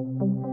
always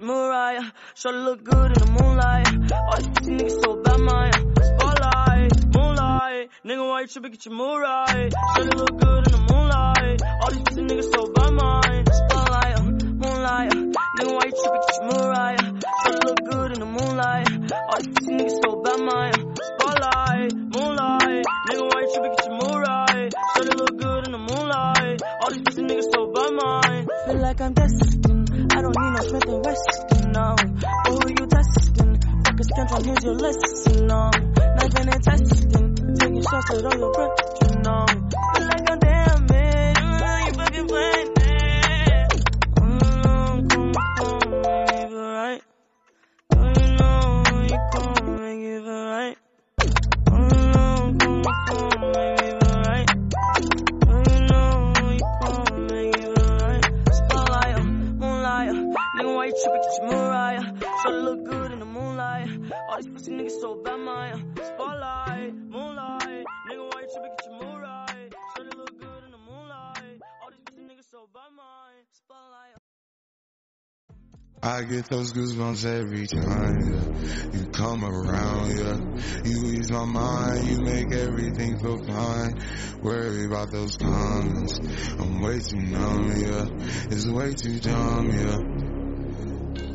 Mariah. Shorty look good in the moonlight. All these niggas so bad, my spotlight, moonlight. Nigga, why you tripping, get your Mariah? Shorty look good in the moonlight. All these niggas so bad, my spotlight, moonlight. Nigga, why you tripping, get your Mariah? Shorty look good in the moonlight. All these niggas so bad, my spotlight, moonlight. Nigga, why you tripping, get your Mariah? Shorty look good in the moonlight. All these niggas so bad, my feel like I'm destined. Smith and Wesson, no. But who you testing? Fuck a scantron, here's your lesson, no. Knifing and testing, taking shots at all your breath, These pussy niggas so bad, my uh, spotlight, moonlight, nigga, why you tripping? Get your Mariah. Shorty look good in the moonlight. All these pussy niggas so bad, my spotlight. I get those goosebumps every time, yeah. You come around, yeah. You ease my mind, you make everything feel fine. Worry about those comments. I'm way too numb, yeah. It's way too dumb, yeah.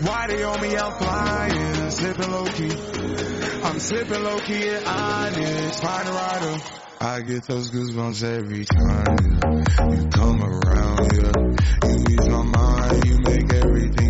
Why they on me? I'm flying, sipping low key. I'm sipping low key at Onyx, find a rider. I get those goosebumps every time. You come around, yeah. You ease my mind, you make everything